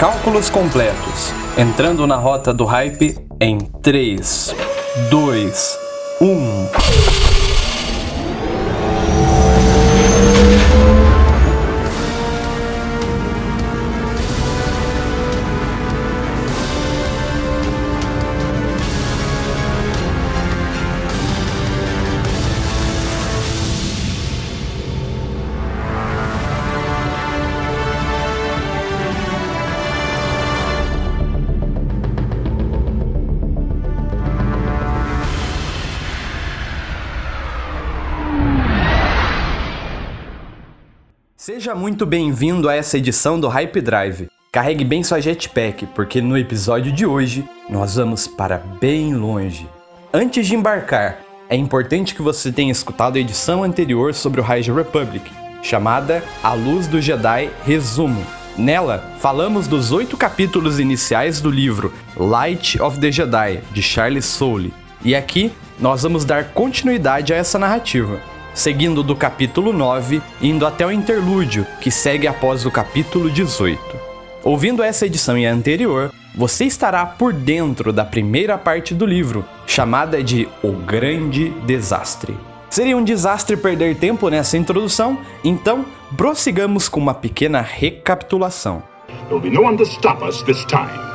Cálculos completos. Entrando na rota do hype em 3, 2, 1. Seja muito bem-vindo a essa edição do Hype Drive. Carregue bem sua jetpack, porque no episódio de hoje nós vamos para bem longe. Antes de embarcar, é importante que você tenha escutado a edição anterior sobre o High Republic, chamada A Luz do Jedi Resumo. Nela, falamos dos oito capítulos iniciais do livro Light of the Jedi, de Charles Soule. E aqui, nós vamos dar continuidade a essa narrativa seguindo do capítulo 9, indo até o interlúdio, que segue após o capítulo 18. Ouvindo essa edição e a anterior, você estará por dentro da primeira parte do livro, chamada de O Grande Desastre. Seria um desastre perder tempo nessa introdução, então prossigamos com uma pequena recapitulação. There'll be no one to stop us this time.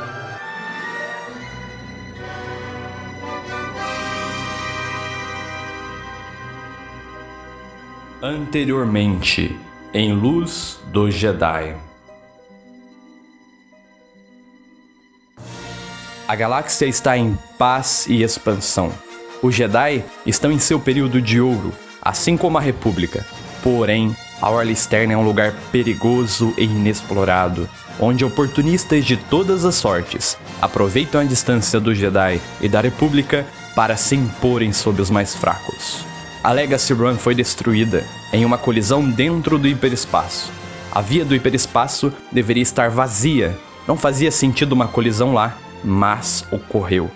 Anteriormente, em Luz do Jedi. A galáxia está em paz e expansão. Os Jedi estão em seu período de ouro, assim como a República. Porém, a orla externa é um lugar perigoso e inexplorado, onde oportunistas de todas as sortes aproveitam a distância do Jedi e da República para se imporem sobre os mais fracos. A Legacy Run foi destruída em uma colisão dentro do hiperespaço. A via do hiperespaço deveria estar vazia. Não fazia sentido uma colisão lá, mas ocorreu.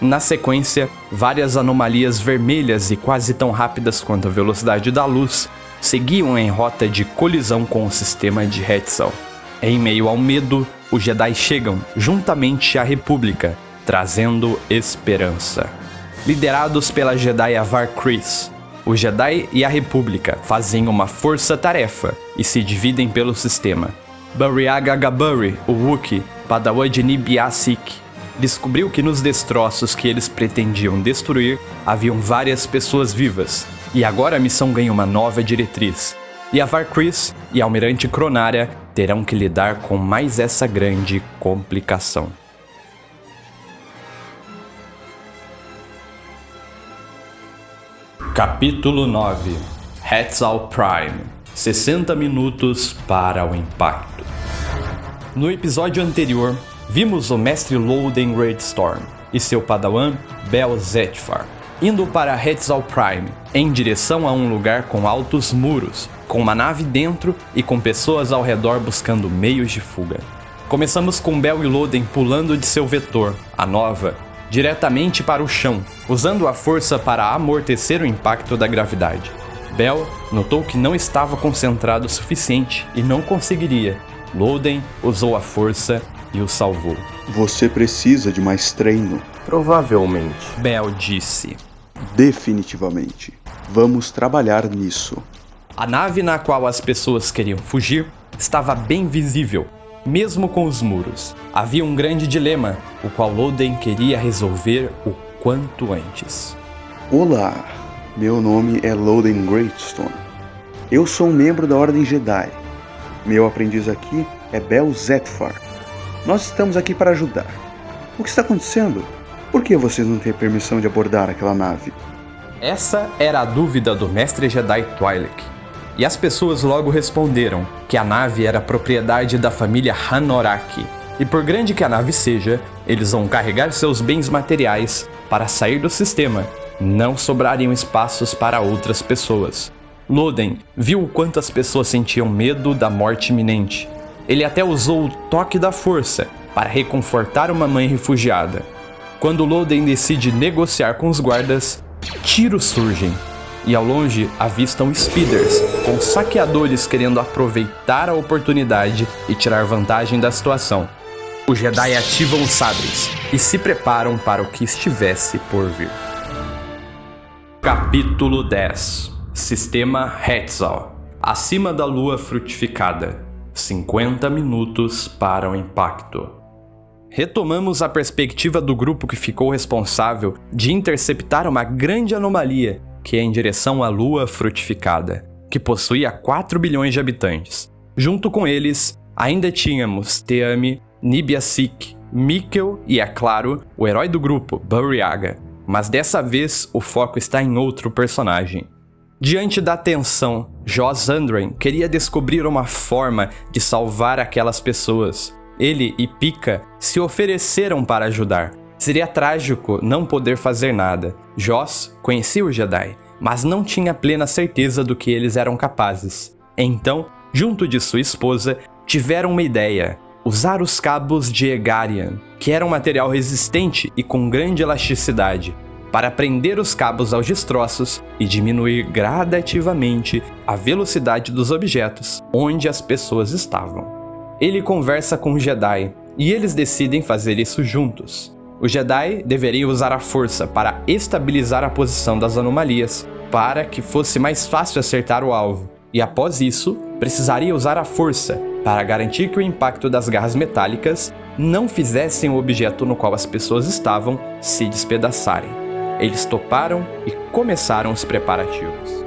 Na sequência, várias anomalias vermelhas e quase tão rápidas quanto a velocidade da luz seguiam em rota de colisão com o sistema de Hetzel. Em meio ao medo, os Jedi chegam juntamente à República, trazendo esperança. Liderados pela Jedi Avar Kriss, o Jedi e a República fazem uma força-tarefa e se dividem pelo sistema. Bariaga Gaburi, o Wookiee, padawan de Nibiasik, descobriu que nos destroços que eles pretendiam destruir haviam várias pessoas vivas, e agora a missão ganha uma nova diretriz. E Avar Kriss e Almirante Cronária terão que lidar com mais essa grande complicação. Capítulo 9 Hetzal Prime 60 minutos para o impacto. No episódio anterior, vimos o mestre Loden Redstorm e seu padawan Bel Zetfar indo para Hetzal Prime em direção a um lugar com altos muros, com uma nave dentro e com pessoas ao redor buscando meios de fuga. Começamos com Bel e Loden pulando de seu vetor, a nova, diretamente para o chão, usando a força para amortecer o impacto da gravidade. Bell notou que não estava concentrado o suficiente e não conseguiria. Loden usou a força e o salvou. Você precisa de mais treino. Provavelmente. Bell disse. Definitivamente. Vamos trabalhar nisso. A nave na qual as pessoas queriam fugir estava bem visível, mesmo com os muros. Havia um grande dilema, o qual Loden queria resolver o quanto antes. Olá, meu nome é Loden Greatstone. Eu sou um membro da Ordem Jedi. Meu aprendiz aqui é Bel Zetfar. Nós estamos aqui para ajudar. O que está acontecendo? Por que vocês não têm permissão de abordar aquela nave? Essa era a dúvida do mestre Jedi Twi'lek e as pessoas logo responderam que a nave era propriedade da família Hanoraki. E por grande que a nave seja, eles vão carregar seus bens materiais para sair do sistema. Não sobrariam espaços para outras pessoas. Loden viu o quanto as pessoas sentiam medo da morte iminente. Ele até usou o toque da força para reconfortar uma mãe refugiada. Quando Loden decide negociar com os guardas, tiros surgem e ao longe avistam speeders, com saqueadores querendo aproveitar a oportunidade e tirar vantagem da situação. Os Jedi ativam os sabres e se preparam para o que estivesse por vir. Capítulo 10 Sistema Hetzal Acima da lua frutificada 50 minutos para o impacto. Retomamos a perspectiva do grupo que ficou responsável de interceptar uma grande anomalia que é em direção à lua frutificada, que possuía 4 bilhões de habitantes. Junto com eles, ainda tínhamos Teami, Nibia Sik, Mikkel e, é claro, o herói do grupo, Buryaga. Mas dessa vez o foco está em outro personagem. Diante da tensão, Joss Andren queria descobrir uma forma de salvar aquelas pessoas. Ele e Pika se ofereceram para ajudar. Seria trágico não poder fazer nada. Joss conhecia o Jedi, mas não tinha plena certeza do que eles eram capazes. Então, junto de sua esposa, tiveram uma ideia: usar os cabos de Egarian, que era um material resistente e com grande elasticidade, para prender os cabos aos destroços e diminuir gradativamente a velocidade dos objetos onde as pessoas estavam. Ele conversa com o Jedi e eles decidem fazer isso juntos. O Jedi deveria usar a força para estabilizar a posição das anomalias, para que fosse mais fácil acertar o alvo, e após isso, precisaria usar a força para garantir que o impacto das garras metálicas não fizessem o objeto no qual as pessoas estavam se despedaçarem. Eles toparam e começaram os preparativos.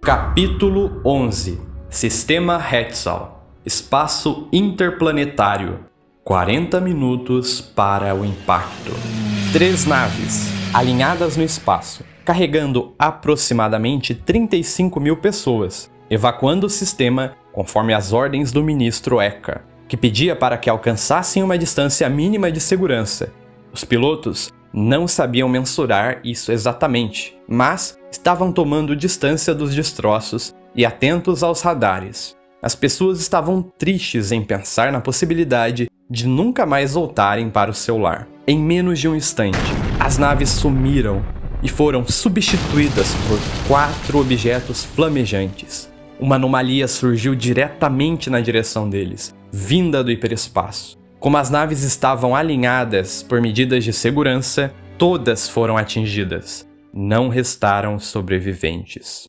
Capítulo 11 Sistema Hetzal Espaço Interplanetário 40 minutos para o impacto. Três naves, alinhadas no espaço, carregando aproximadamente 35 mil pessoas, evacuando o sistema conforme as ordens do ministro Eka, que pedia para que alcançassem uma distância mínima de segurança. Os pilotos não sabiam mensurar isso exatamente, mas estavam tomando distância dos destroços e atentos aos radares. As pessoas estavam tristes em pensar na possibilidade de nunca mais voltarem para o seu lar. Em menos de um instante, as naves sumiram e foram substituídas por quatro objetos flamejantes. Uma anomalia surgiu diretamente na direção deles, vinda do hiperespaço. Como as naves estavam alinhadas por medidas de segurança, todas foram atingidas. Não restaram sobreviventes.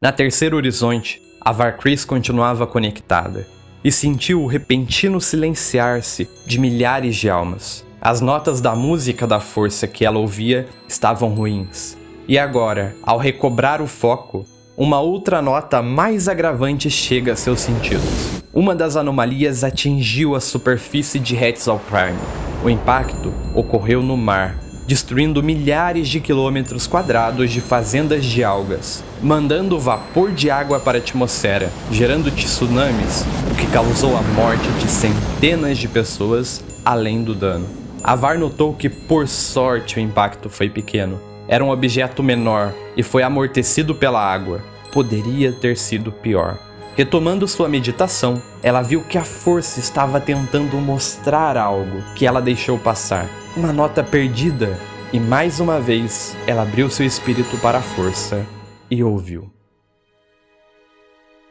Na terceira horizonte, a Varkris continuava conectada e sentiu o repentino silenciar-se de milhares de almas. As notas da música da força que ela ouvia estavam ruins. E agora, ao recobrar o foco, uma outra nota mais agravante chega a seus sentidos. Uma das anomalias atingiu a superfície de Hetzal Prime. O impacto ocorreu no mar, destruindo milhares de quilômetros quadrados de fazendas de algas, mandando vapor de água para a atmosfera, gerando tsunamis, o que causou a morte de centenas de pessoas, além do dano. Avar notou que, por sorte, o impacto foi pequeno, era um objeto menor e foi amortecido pela água. Poderia ter sido pior. Retomando sua meditação, ela viu que a força estava tentando mostrar algo que ela deixou passar. Uma nota perdida. E mais uma vez, ela abriu seu espírito para a força e ouviu.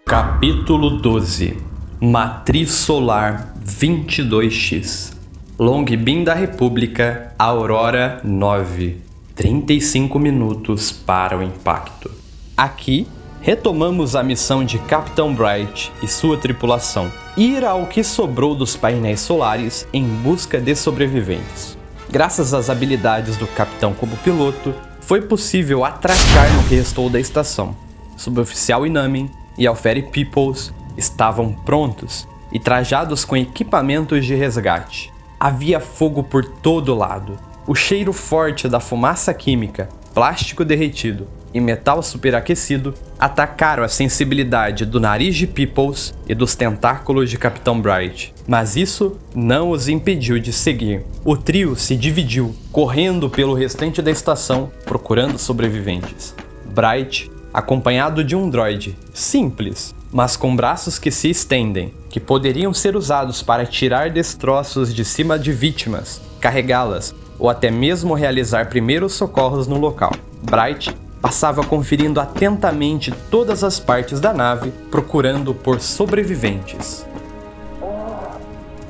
Capítulo 12 Matriz Solar 22X Long Beam da República, Aurora 9 35 minutos para o impacto. Aqui, retomamos a missão de Capitão Bright e sua tripulação: ir ao que sobrou dos painéis solares em busca de sobreviventes. Graças às habilidades do capitão como piloto, foi possível atracar no que restou da estação. Suboficial Inamin e Alferi Peoples estavam prontos e trajados com equipamentos de resgate. Havia fogo por todo lado, o cheiro forte da fumaça química, plástico derretido e metal superaquecido atacaram a sensibilidade do nariz de Peoples e dos tentáculos de Capitão Bright, mas isso não os impediu de seguir. O trio se dividiu, correndo pelo restante da estação procurando sobreviventes. Bright, acompanhado de um droide simples, mas com braços que se estendem, que poderiam ser usados para tirar destroços de cima de vítimas, carregá-las ou até mesmo realizar primeiros socorros no local. Bright passava conferindo atentamente todas as partes da nave, procurando por sobreviventes.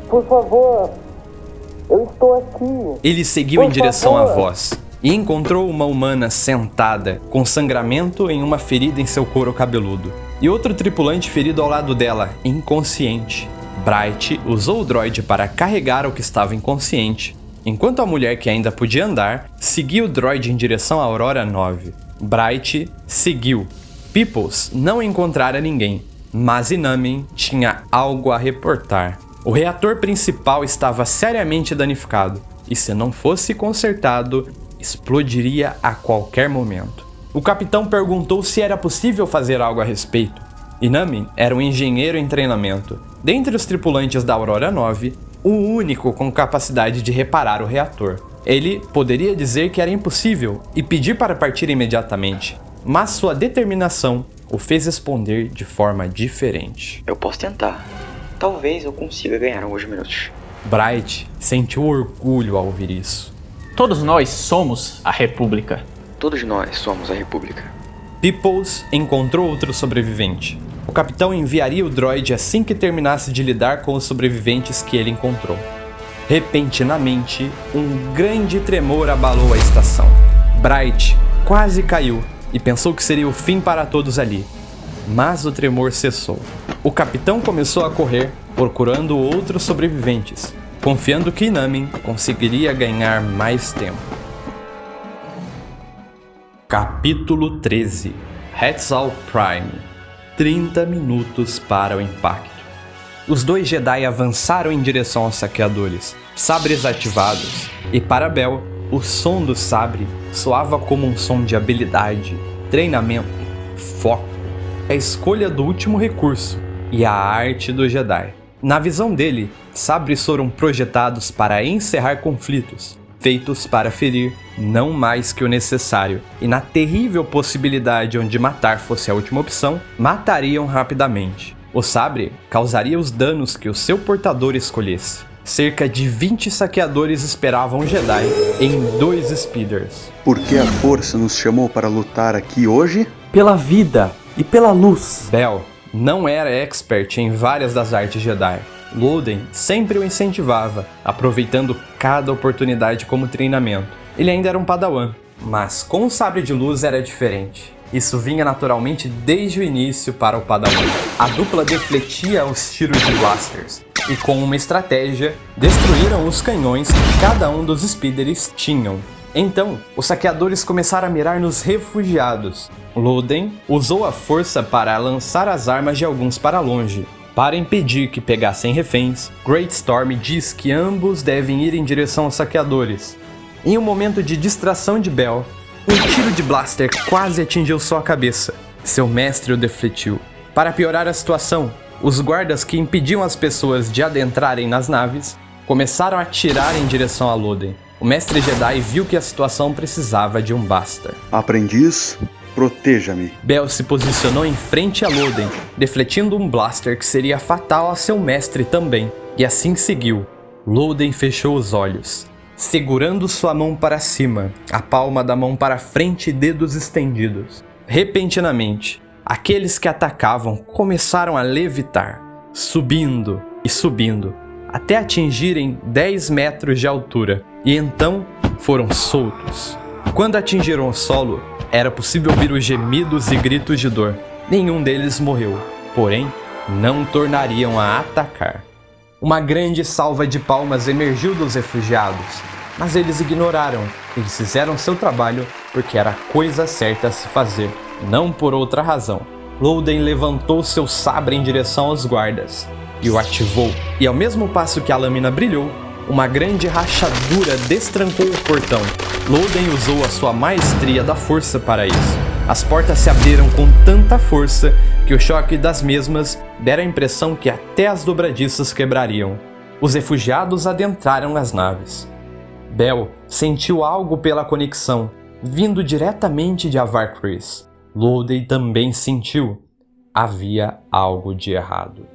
Por favor, eu estou aqui. Ele seguiu Por em direção favor. à voz e encontrou uma humana sentada, com sangramento em uma ferida em seu couro cabeludo, e outro tripulante ferido ao lado dela, inconsciente. Bright usou o droid para carregar o que estava inconsciente, enquanto a mulher que ainda podia andar seguiu o droid em direção à Aurora 9. Bright seguiu. Peoples não encontrara ninguém, mas Inamin tinha algo a reportar. O reator principal estava seriamente danificado e, se não fosse consertado, explodiria a qualquer momento. O capitão perguntou se era possível fazer algo a respeito. Inamin era um engenheiro em treinamento. Dentre os tripulantes da Aurora 9, o único com capacidade de reparar o reator. Ele poderia dizer que era impossível e pedir para partir imediatamente, mas sua determinação o fez responder de forma diferente. Eu posso tentar. Talvez eu consiga ganhar alguns minutos. Bright sentiu orgulho ao ouvir isso. Todos nós somos a República. Todos nós somos a República. Peoples encontrou outro sobrevivente. O capitão enviaria o droid assim que terminasse de lidar com os sobreviventes que ele encontrou. Repentinamente, um grande tremor abalou a estação. Bright quase caiu e pensou que seria o fim para todos ali. Mas o tremor cessou. O capitão começou a correr, procurando outros sobreviventes, confiando que Inamin conseguiria ganhar mais tempo. Capítulo 13 Hetzal Prime 30 minutos para o impacto. Os dois Jedi avançaram em direção aos saqueadores, sabres ativados, e para Bel, o som do sabre soava como um som de habilidade, treinamento, foco, a escolha do último recurso e a arte do Jedi. Na visão dele, sabres foram projetados para encerrar conflitos, feitos para ferir não mais que o necessário, e na terrível possibilidade onde matar fosse a última opção, matariam rapidamente. O sabre causaria os danos que o seu portador escolhesse. Cerca de 20 saqueadores esperavam o Jedi em dois speeders. Por que a força nos chamou para lutar aqui hoje? Pela vida e pela luz. Bell não era expert em várias das artes Jedi. Loden sempre o incentivava, aproveitando cada oportunidade como treinamento. Ele ainda era um padawan, mas com o sabre de luz era diferente. Isso vinha naturalmente desde o início para o padawan. A dupla defletia os tiros de blasters e com uma estratégia destruíram os canhões que cada um dos speeders tinham. Então, os saqueadores começaram a mirar nos refugiados. Loden usou a força para lançar as armas de alguns para longe. Para impedir que pegassem reféns, Great Storm diz que ambos devem ir em direção aos saqueadores. Em um momento de distração de Bell, um tiro de blaster quase atingiu sua cabeça. Seu mestre o defletiu. Para piorar a situação, os guardas que impediam as pessoas de adentrarem nas naves começaram a atirar em direção a Loden. O mestre Jedi viu que a situação precisava de um basta. Aprendiz, proteja-me. Bell se posicionou em frente a Loden, defletindo um blaster que seria fatal a seu mestre também, e assim seguiu. Loden fechou os olhos, segurando sua mão para cima, a palma da mão para frente e dedos estendidos. Repentinamente, aqueles que atacavam começaram a levitar, subindo e subindo, até atingirem 10 metros de altura, e então foram soltos. Quando atingiram o solo, era possível ouvir os gemidos e gritos de dor. Nenhum deles morreu, porém, não tornariam a atacar. Uma grande salva de palmas emergiu dos refugiados, mas eles ignoraram. Eles fizeram seu trabalho porque era a coisa certa a se fazer, não por outra razão. Loden levantou seu sabre em direção aos guardas e o ativou. E ao mesmo passo que a lâmina brilhou, uma grande rachadura destrancou o portão. Loden usou a sua maestria da força para isso. As portas se abriram com tanta força que o choque das mesmas dera a impressão que até as dobradiças quebrariam. Os refugiados adentraram as naves. Bell sentiu algo pela conexão, vindo diretamente de Avar Chris. Loden também sentiu. Havia algo de errado.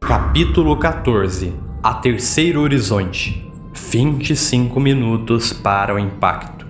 Capítulo 14 A Terceiro Horizonte 25 minutos para o impacto.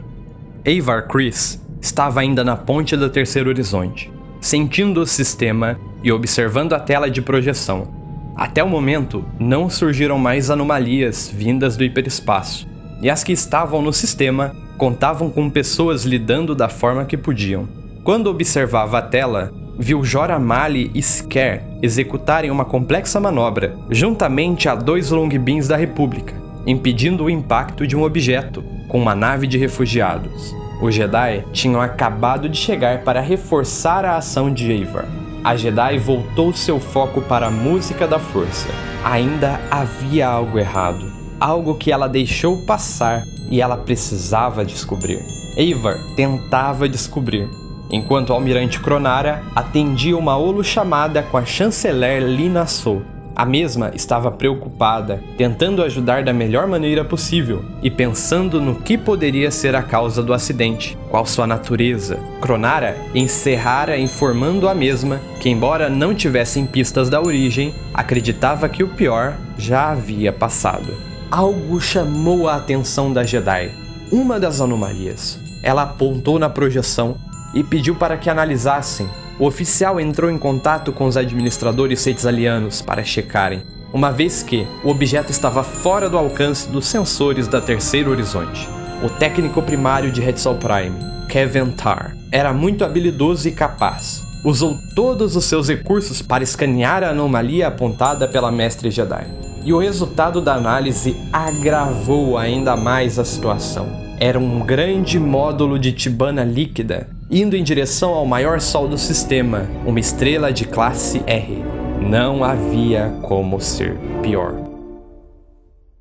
Avar Chris estava ainda na ponte do Terceiro Horizonte. Sentindo o sistema, e observando a tela de projeção. Até o momento, não surgiram mais anomalias vindas do hiperespaço, e as que estavam no sistema contavam com pessoas lidando da forma que podiam. Quando observava a tela, viu Jora Mali e Sker executarem uma complexa manobra, juntamente a dois longbeams da República, impedindo o impacto de um objeto com uma nave de refugiados. Os Jedi tinham acabado de chegar para reforçar a ação de Avar. A Jedi voltou seu foco para a música da força. Ainda havia algo errado, algo que ela deixou passar e ela precisava descobrir. Avar tentava descobrir, enquanto o almirante Cronara atendia uma holo-chamada com a chanceler Lina Sou. A mesma estava preocupada, tentando ajudar da melhor maneira possível e pensando no que poderia ser a causa do acidente, qual sua natureza. Cronara encerrara informando a mesma que, embora não tivessem pistas da origem, acreditava que o pior já havia passado. Algo chamou a atenção da Jedi. Uma das anomalias. Ela apontou na projeção e pediu para que analisassem. O oficial entrou em contato com os administradores setizalianos para checarem, uma vez que o objeto estava fora do alcance dos sensores da Terceiro Horizonte. O técnico primário de Hetzal Prime, Kevin Tar, era muito habilidoso e capaz. Usou todos os seus recursos para escanear a anomalia apontada pela Mestre Jedi. E o resultado da análise agravou ainda mais a situação. Era um grande módulo de Tibana líquida indo em direção ao maior sol do sistema, uma estrela de classe R. Não havia como ser pior.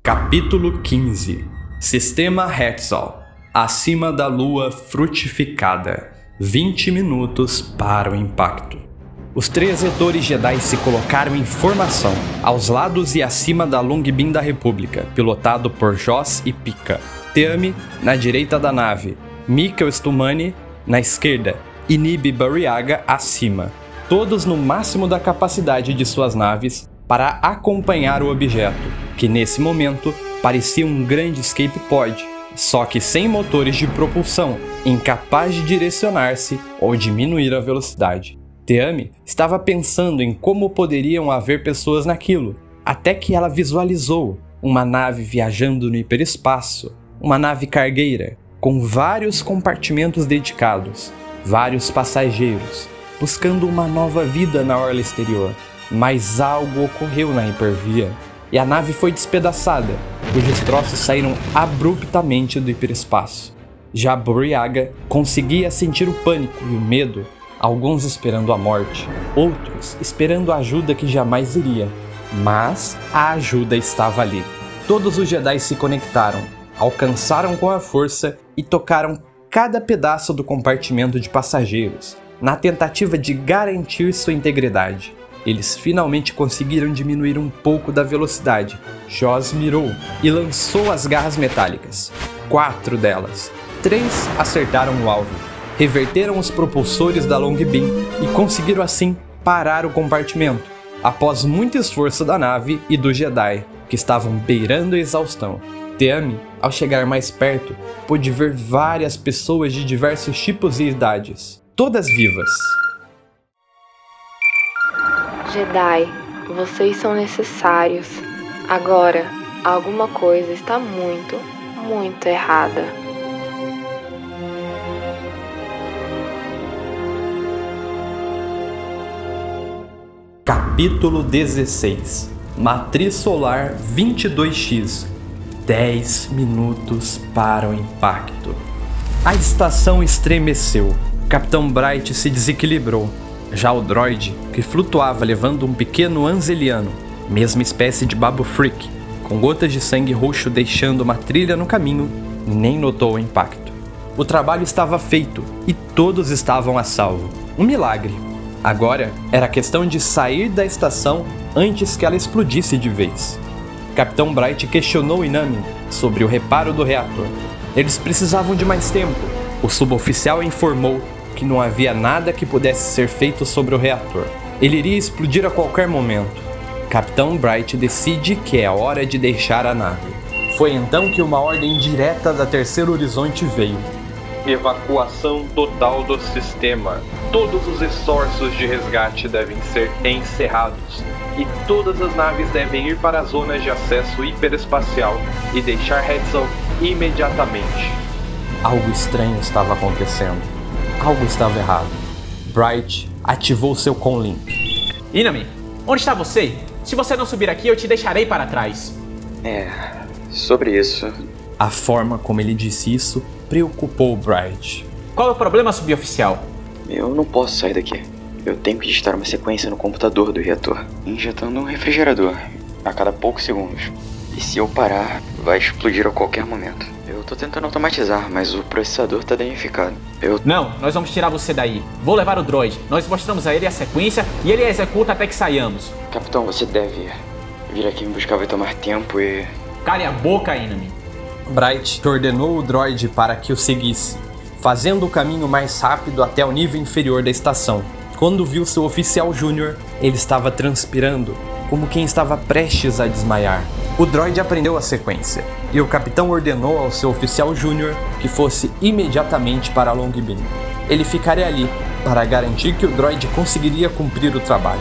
Capítulo 15 Sistema Hetzal Acima da Lua Frutificada 20 minutos para o impacto. Os três retores Jedi se colocaram em formação, aos lados e acima da Longbeam da República, pilotado por Joss e Pika. Teami na direita da nave, Mikkel Stumani na esquerda Nib Bariaga acima, todos no máximo da capacidade de suas naves para acompanhar o objeto, que nesse momento parecia um grande escape pod, só que sem motores de propulsão, incapaz de direcionar-se ou diminuir a velocidade. Teami estava pensando em como poderiam haver pessoas naquilo, até que ela visualizou uma nave viajando no hiperespaço, uma nave cargueira com vários compartimentos dedicados, vários passageiros, buscando uma nova vida na orla exterior. Mas algo ocorreu na hipervia e a nave foi despedaçada, cujos troços saíram abruptamente do hiperespaço. Já Buriaga conseguia sentir o pânico e o medo, alguns esperando a morte, outros esperando a ajuda que jamais iria. Mas a ajuda estava ali. Todos os Jedi se conectaram, alcançaram com a força e tocaram cada pedaço do compartimento de passageiros, na tentativa de garantir sua integridade. Eles finalmente conseguiram diminuir um pouco da velocidade. Joss mirou e lançou as garras metálicas. Quatro delas. Três acertaram o alvo, reverteram os propulsores da Long Beam e conseguiram assim parar o compartimento, após muito esforço da nave e do Jedi, que estavam beirando a exaustão. Teami, ao chegar mais perto, pôde ver várias pessoas de diversos tipos e idades, todas vivas. Jedi, vocês são necessários. Agora, alguma coisa está muito, muito errada. Capítulo 16 Matriz Solar 22X 10 minutos para o impacto. A estação estremeceu. Capitão Bright se desequilibrou. Já o droid, que flutuava levando um pequeno anzeliano, mesma espécie de Babu Freak, com gotas de sangue roxo deixando uma trilha no caminho, nem notou o impacto. O trabalho estava feito e todos estavam a salvo. Um milagre. Agora era questão de sair da estação antes que ela explodisse de vez. Capitão Bright questionou Inami sobre o reparo do reator. Eles precisavam de mais tempo. O suboficial informou que não havia nada que pudesse ser feito sobre o reator. Ele iria explodir a qualquer momento. Capitão Bright decide que é hora de deixar a nave. Foi então que uma ordem direta da Terceiro Horizonte veio. Evacuação total do sistema. Todos os esforços de resgate devem ser encerrados. E todas as naves devem ir para as zonas de acesso hiperespacial e deixar Hetzel imediatamente. Algo estranho estava acontecendo. Algo estava errado. Bright ativou seu conlink. Inami, onde está você? Se você não subir aqui, eu te deixarei para trás. É, sobre isso. A forma como ele disse isso preocupou Bright. Qual é o problema, suboficial? Eu não posso sair daqui. Eu tenho que digitar uma sequência no computador do reator, injetando um refrigerador a cada poucos segundos. E se eu parar, vai explodir a qualquer momento. Eu tô tentando automatizar, mas o processador tá danificado. Eu. Não, nós vamos tirar você daí. Vou levar o droid. Nós mostramos a ele a sequência e ele a executa até que saiamos. Capitão, você deve vir aqui me buscar, vai tomar tempo e. Cale a boca, Inami. Bright ordenou o droid para que o seguisse, fazendo o caminho mais rápido até o nível inferior da estação. Quando viu seu oficial júnior, ele estava transpirando, como quem estava prestes a desmaiar. O droid aprendeu a sequência, e o capitão ordenou ao seu oficial júnior que fosse imediatamente para Long Bean. Ele ficaria ali para garantir que o droid conseguiria cumprir o trabalho.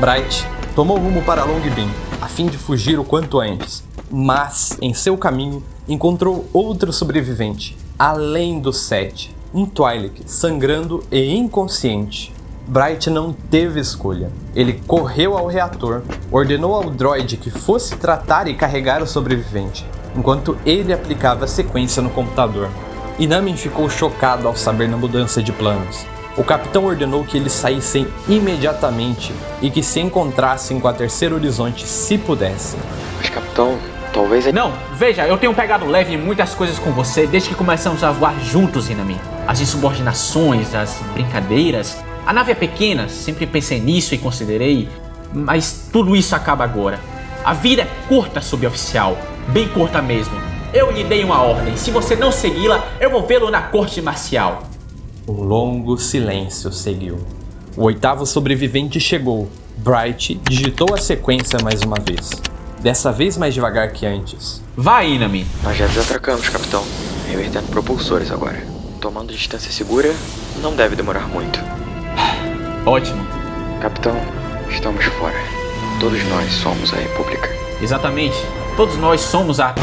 Bright tomou rumo para Long Bean, a fim de fugir o quanto antes, mas em seu caminho encontrou outro sobrevivente, além do Seth, um Twi'lek sangrando e inconsciente. Bright não teve escolha. Ele correu ao reator, ordenou ao droid que fosse tratar e carregar o sobrevivente, enquanto ele aplicava a sequência no computador. Inamin ficou chocado ao saber da mudança de planos. O capitão ordenou que eles saíssem imediatamente e que se encontrassem com a Terceira Horizonte se pudessem. Mas, capitão, talvez. Não, veja, eu tenho pegado leve em muitas coisas com você desde que começamos a voar juntos, Inami. As insubordinações, as brincadeiras. A nave é pequena, sempre pensei nisso e considerei, mas tudo isso acaba agora. A vida é curta, suboficial, bem curta mesmo. Eu lhe dei uma ordem, se você não segui-la, eu vou vê-lo na corte marcial. Um longo silêncio seguiu. O oitavo sobrevivente chegou. Bright digitou a sequência mais uma vez. Dessa vez mais devagar que antes. Vai, Inami. Nós já desatracamos, capitão. Revertendo propulsores agora. Tomando distância segura, não deve demorar muito. Ótimo. Capitão, estamos fora. Todos nós somos a República. Exatamente. Todos nós somos a.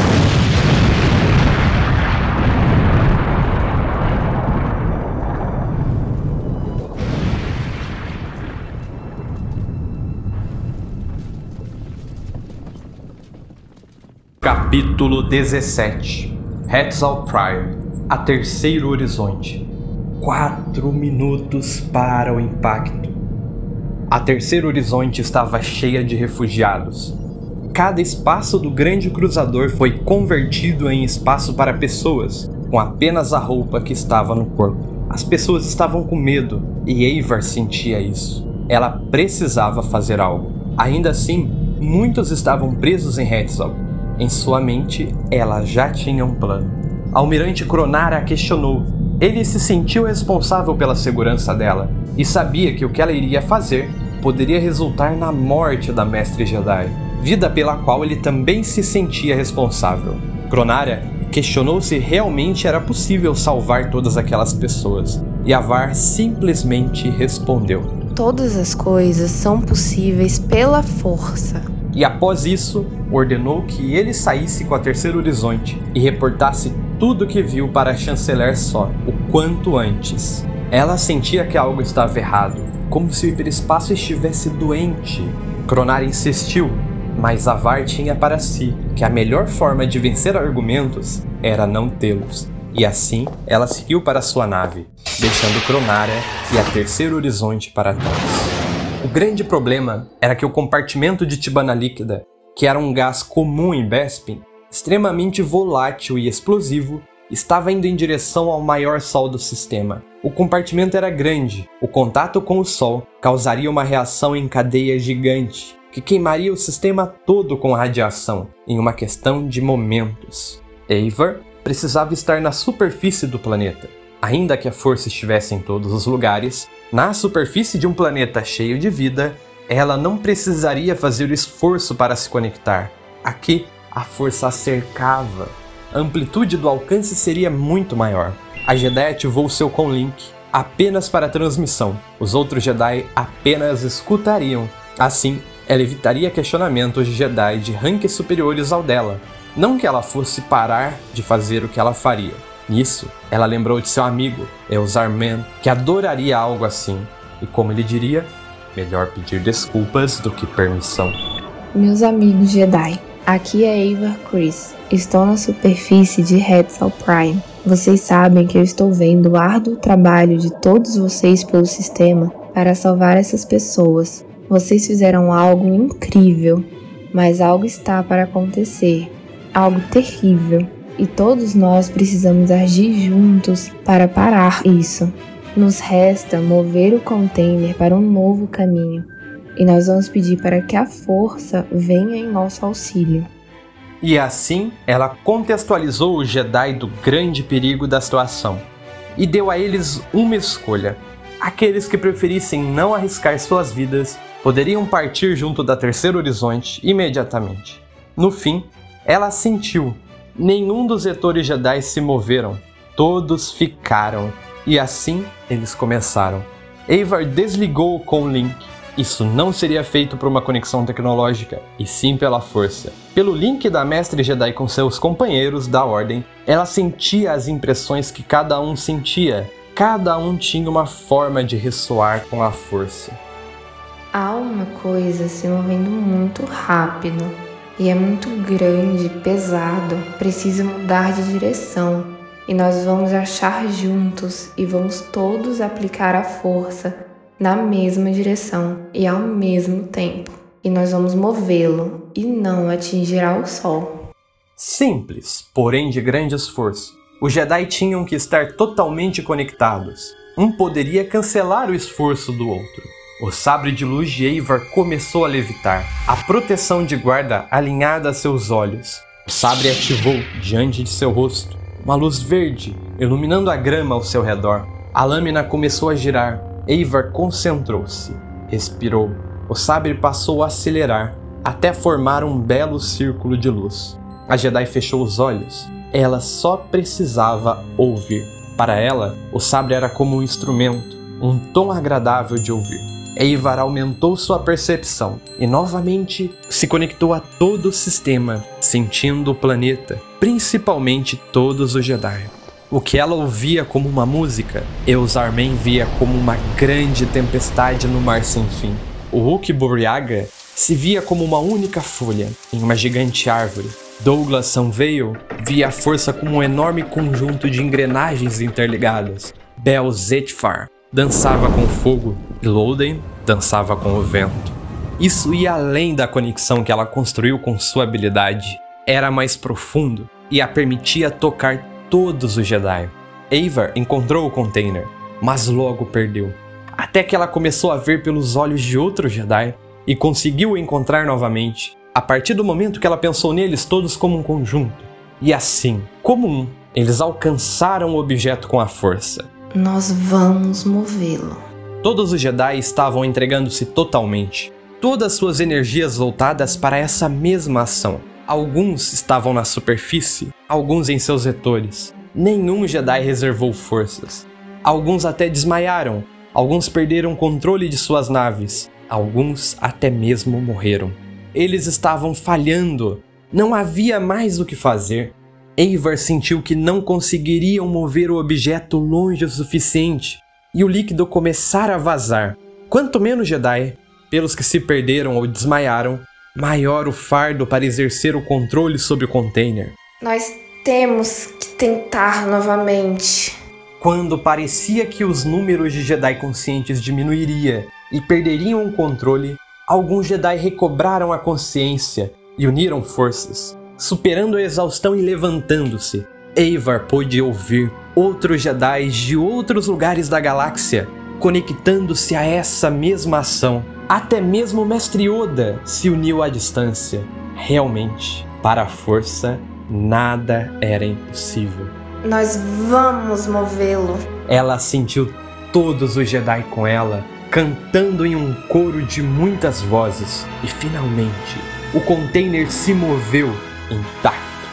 Capítulo 17 Hetzal Prime A Terceiro Horizonte Quatro minutos para o impacto. A Terceiro Horizonte estava cheia de refugiados. Cada espaço do grande cruzador foi convertido em espaço para pessoas, com apenas a roupa que estava no corpo. As pessoas estavam com medo e Eivar sentia isso. Ela precisava fazer algo. Ainda assim, muitos estavam presos em Hetzal. Em sua mente, ela já tinha um plano. Almirante Cronara a questionou. Ele se sentiu responsável pela segurança dela e sabia que o que ela iria fazer poderia resultar na morte da Mestre Jedi, vida pela qual ele também se sentia responsável. Cronara questionou se realmente era possível salvar todas aquelas pessoas, e Avar simplesmente respondeu: Todas as coisas são possíveis pela força. E após isso, ordenou que ele saísse com a Terceiro Horizonte e reportasse tudo o que viu para a chanceler só, o quanto antes. Ela sentia que algo estava errado, como se o hiperespaço estivesse doente. Cronar insistiu, mas Avar tinha para si que a melhor forma de vencer argumentos era não tê-los. E assim, ela seguiu para sua nave, deixando Cronara e a Terceiro Horizonte para trás. O grande problema era que o compartimento de Tibana líquida, que era um gás comum em Bespin, extremamente volátil e explosivo, estava indo em direção ao maior sol do sistema. O compartimento era grande, o contato com o sol causaria uma reação em cadeia gigante, que queimaria o sistema todo com radiação, em uma questão de momentos. Eivor precisava estar na superfície do planeta. Ainda que a força estivesse em todos os lugares, na superfície de um planeta cheio de vida, ela não precisaria fazer o esforço para se conectar. Aqui, a força a cercava. A amplitude do alcance seria muito maior. A Jedi ativou seu Conlink apenas para transmissão. Os outros Jedi apenas escutariam. Assim, ela evitaria questionamentos de Jedi de ranks superiores ao dela. Não que ela fosse parar de fazer o que ela faria. Nisso, ela lembrou de seu amigo, Elzar Man, que adoraria algo assim. E como ele diria, melhor pedir desculpas do que permissão. Meus amigos Jedi, aqui é Ava Chris. Estou na superfície de Hetzal Prime. Vocês sabem que eu estou vendo o árduo trabalho de todos vocês pelo sistema para salvar essas pessoas. Vocês fizeram algo incrível, mas algo está para acontecer. Algo terrível. E todos nós precisamos agir juntos para parar isso. Nos resta mover o container para um novo caminho e nós vamos pedir para que a força venha em nosso auxílio. E assim, ela contextualizou os Jedi do grande perigo da situação e deu a eles uma escolha. Aqueles que preferissem não arriscar suas vidas poderiam partir junto da Terceira Horizonte imediatamente. No fim, ela sentiu. Nenhum dos setores Jedi se moveram, todos ficaram, e assim eles começaram. Avar desligou com o Link isso não seria feito por uma conexão tecnológica, e sim pela força. Pelo link da Mestre Jedi com seus companheiros da Ordem, ela sentia as impressões que cada um sentia. Cada um tinha uma forma de ressoar com a força. Há uma coisa se movendo muito rápido e é muito grande, pesado, precisa mudar de direção. E nós vamos achar juntos e vamos todos aplicar a força na mesma direção e ao mesmo tempo, e nós vamos movê-lo e não atingirá o sol. Simples, porém de grande esforço. Os Jedi tinham que estar totalmente conectados. Um poderia cancelar o esforço do outro. O sabre de luz de Eivar começou a levitar, a proteção de guarda alinhada a seus olhos. O sabre ativou diante de seu rosto uma luz verde, iluminando a grama ao seu redor. A lâmina começou a girar, Eivar concentrou-se, respirou. O sabre passou a acelerar até formar um belo círculo de luz. A Jedi fechou os olhos. Ela só precisava ouvir. Para ela, o sabre era como um instrumento, um tom agradável de ouvir. Eivar aumentou sua percepção e novamente se conectou a todo o sistema, sentindo o planeta, principalmente todos os Jedi. O que ela ouvia como uma música, Eusarmen via como uma grande tempestade no mar sem fim. O Hulk Buryaga se via como uma única folha em uma gigante árvore. Douglas Sanveio via a força como um enorme conjunto de engrenagens interligadas. Bel Zetfar dançava com o fogo e Loden dançava com o vento. Isso ia além da conexão que ela construiu com sua habilidade. Era mais profundo e a permitia tocar todos os Jedi. Avar encontrou o container, mas logo perdeu. Até que ela começou a ver pelos olhos de outro Jedi e conseguiu encontrar novamente, a partir do momento que ela pensou neles todos como um conjunto. E assim, como um, eles alcançaram o objeto com a força. Nós vamos movê-lo. Todos os Jedi estavam entregando-se totalmente, todas suas energias voltadas para essa mesma ação. Alguns estavam na superfície, alguns em seus retores. Nenhum Jedi reservou forças. Alguns até desmaiaram, alguns perderam o controle de suas naves, alguns até mesmo morreram. Eles estavam falhando, não havia mais o que fazer. Eivar sentiu que não conseguiriam mover o objeto longe o suficiente e o líquido começara a vazar. Quanto menos Jedi, pelos que se perderam ou desmaiaram, maior o fardo para exercer o controle sobre o container. Nós temos que tentar novamente. Quando parecia que os números de Jedi conscientes diminuiria e perderiam o controle, alguns Jedi recobraram a consciência e uniram forças, superando a exaustão e levantando-se. Eivar pôde ouvir outros Jedi de outros lugares da galáxia conectando-se a essa mesma ação até mesmo o mestre Yoda se uniu à distância. Realmente, para a força, nada era impossível. Nós vamos movê-lo. Ela sentiu todos os Jedi com ela, cantando em um coro de muitas vozes, e finalmente o container se moveu intacto,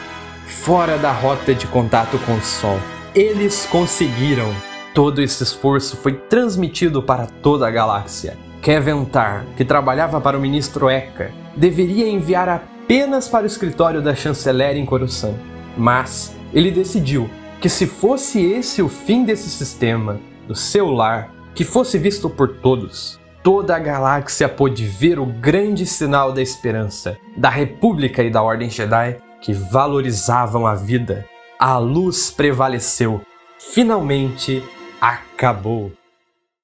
fora da rota de contato com o Sol. Eles conseguiram! Todo esse esforço foi transmitido para toda a galáxia. Keventar, que trabalhava para o ministro Eka, deveria enviar apenas para o escritório da chanceler em Coruscant. Mas ele decidiu que se fosse esse o fim desse sistema, do seu lar, que fosse visto por todos, toda a galáxia pôde ver o grande sinal da esperança, da República e da Ordem Jedi que valorizavam a vida. A luz prevaleceu. Finalmente acabou.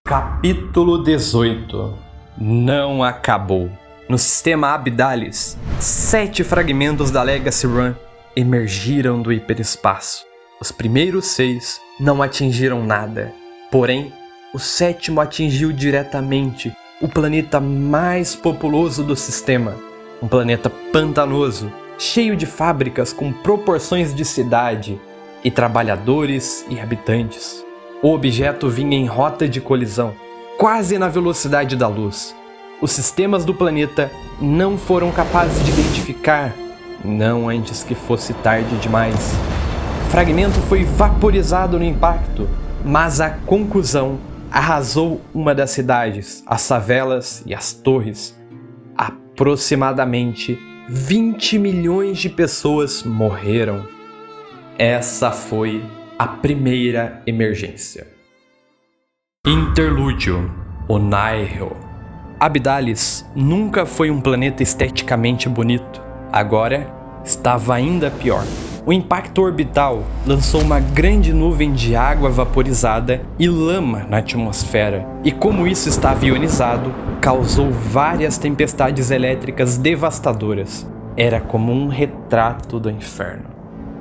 Capítulo 18 Não acabou. No sistema Abdalis, sete fragmentos da Legacy Run emergiram do hiperespaço. Os primeiros seis não atingiram nada, porém, o sétimo atingiu diretamente o planeta mais populoso do sistema, um planeta pantanoso, cheio de fábricas com proporções de cidade e trabalhadores e habitantes. O objeto vinha em rota de colisão, quase na velocidade da luz. Os sistemas do planeta não foram capazes de identificar, não antes que fosse tarde demais. O fragmento foi vaporizado no impacto, mas a conclusão arrasou uma das cidades, as favelas e as torres. Aproximadamente 20 milhões de pessoas morreram. Essa foi a primeira emergência. Interlúdio, o Nihil. Abdalis nunca foi um planeta esteticamente bonito. Agora estava ainda pior. O impacto orbital lançou uma grande nuvem de água vaporizada e lama na atmosfera, e como isso estava ionizado, causou várias tempestades elétricas devastadoras. Era como um retrato do inferno.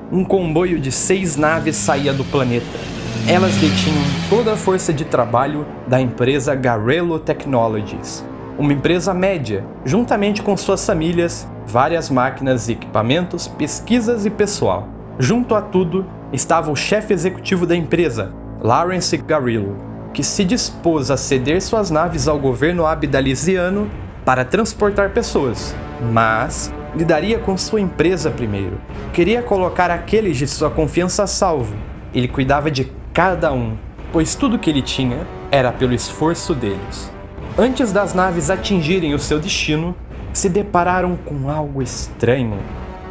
Um comboio de seis naves saía do planeta. Elas detinham toda a força de trabalho da empresa Garello Technologies, uma empresa média, juntamente com suas famílias várias máquinas e equipamentos, pesquisas e pessoal. Junto a tudo estava o chefe executivo da empresa, Lawrence Garillo, que se dispôs a ceder suas naves ao governo abdalisiano para transportar pessoas, mas lidaria com sua empresa primeiro. Queria colocar aqueles de sua confiança a salvo. Ele cuidava de cada um, pois tudo que ele tinha era pelo esforço deles. Antes das naves atingirem o seu destino, se depararam com algo estranho,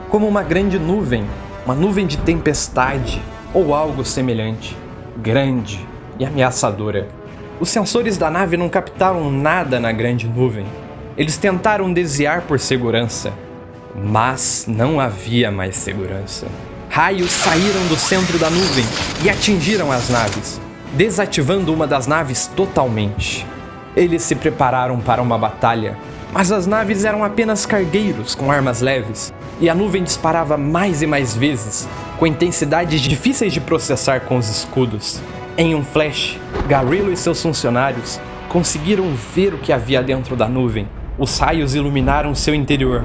como uma grande nuvem, uma nuvem de tempestade ou algo semelhante, grande e ameaçadora. Os sensores da nave não captaram nada na grande nuvem. Eles tentaram desviar por segurança, mas não havia mais segurança. Raios saíram do centro da nuvem e atingiram as naves, desativando uma das naves totalmente. Eles se prepararam para uma batalha mas as naves eram apenas cargueiros com armas leves, e a nuvem disparava mais e mais vezes, com intensidades difíceis de processar com os escudos. Em um flash, Garillo e seus funcionários conseguiram ver o que havia dentro da nuvem. Os raios iluminaram seu interior.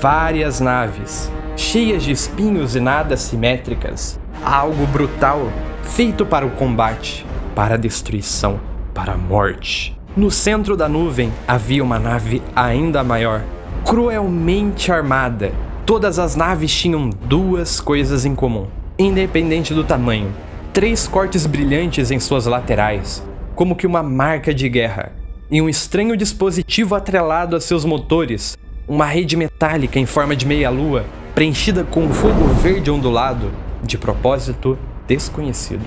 Várias naves, cheias de espinhos e nada simétricas. Algo brutal, feito para o combate, para a destruição, para a morte. No centro da nuvem havia uma nave ainda maior, cruelmente armada. Todas as naves tinham duas coisas em comum, independente do tamanho: três cortes brilhantes em suas laterais, como que uma marca de guerra, e um estranho dispositivo atrelado a seus motores, uma rede metálica em forma de meia-lua, preenchida com um fogo verde ondulado, de propósito desconhecido.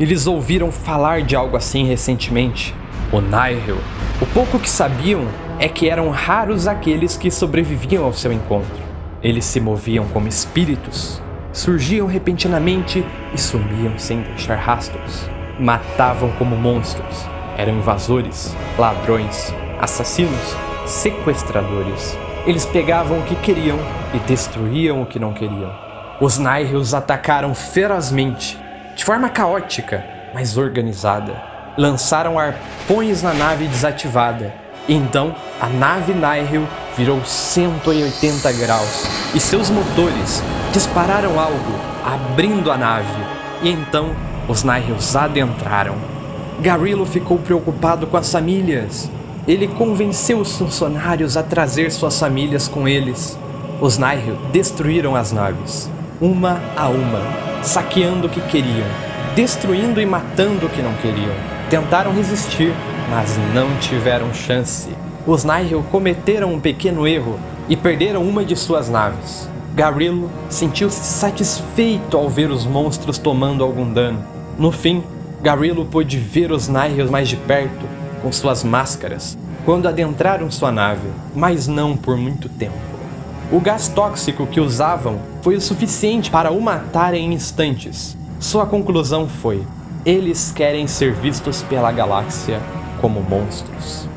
Eles ouviram falar de algo assim recentemente, o Nihil. O pouco que sabiam é que eram raros aqueles que sobreviviam ao seu encontro. Eles se moviam como espíritos, surgiam repentinamente e sumiam sem deixar rastros. Matavam como monstros. Eram invasores, ladrões, assassinos, sequestradores. Eles pegavam o que queriam e destruíam o que não queriam. Os Nihils atacaram ferozmente, de forma caótica, mas organizada lançaram arpões na nave desativada. Então, a nave Nihil virou 180 graus e seus motores dispararam algo, abrindo a nave. E então, os Nihils adentraram. Garillo ficou preocupado com as famílias. Ele convenceu os funcionários a trazer suas famílias com eles. Os Nihil destruíram as naves, uma a uma, saqueando o que queriam destruindo e matando o que não queriam. Tentaram resistir, mas não tiveram chance. Os Nihil cometeram um pequeno erro e perderam uma de suas naves. Garillo sentiu-se satisfeito ao ver os monstros tomando algum dano. No fim, Garillo pôde ver os Nihil mais de perto, com suas máscaras, quando adentraram sua nave, mas não por muito tempo. O gás tóxico que usavam foi o suficiente para o matar em instantes. Sua conclusão foi: eles querem ser vistos pela galáxia como monstros.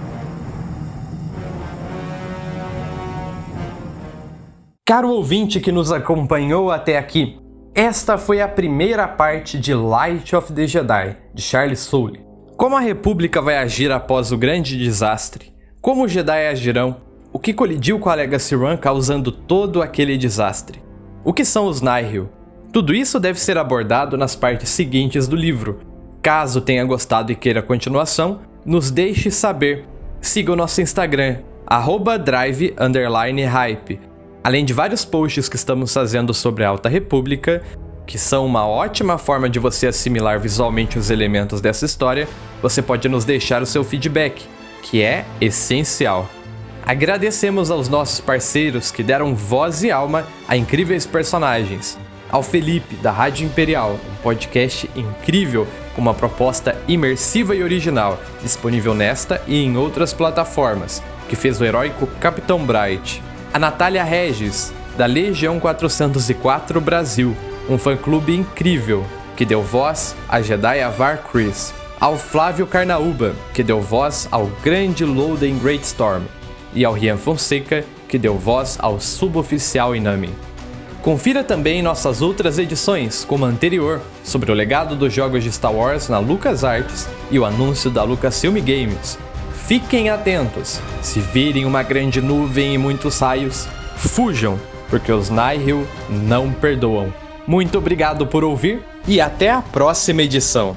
Caro ouvinte que nos acompanhou até aqui, esta foi a primeira parte de Light of the Jedi, de Charles Soule. Como a República vai agir após o grande desastre? Como os Jedi agirão? O que colidiu com a Legacy Run causando todo aquele desastre? O que são os Nihil? Tudo isso deve ser abordado nas partes seguintes do livro. Caso tenha gostado e queira continuação, nos deixe saber. Siga o nosso Instagram, drive_hype além de vários posts que estamos fazendo sobre a Alta República, que são uma ótima forma de você assimilar visualmente os elementos dessa história, você pode nos deixar o seu feedback, que é essencial. Agradecemos aos nossos parceiros que deram voz e alma a incríveis personagens. Ao Felipe, da Rádio Imperial, um podcast incrível com uma proposta imersiva e original, disponível nesta e em outras plataformas, que fez o heróico Capitão Bright. A Natália Regis, da Legião 404 Brasil, um fã-clube incrível que deu voz a Jedi Avar Chris, ao Flávio Carnaúba, que deu voz ao grande Loden Greatstorm, e ao Rian Fonseca, que deu voz ao suboficial Inami. Confira também nossas outras edições, como a anterior, sobre o legado dos jogos de Star Wars na LucasArts e o anúncio da Lucasfilm Games, Fiquem atentos. Se virem uma grande nuvem e muitos raios, fujam, porque os Nihil não perdoam. Muito obrigado por ouvir e até a próxima edição.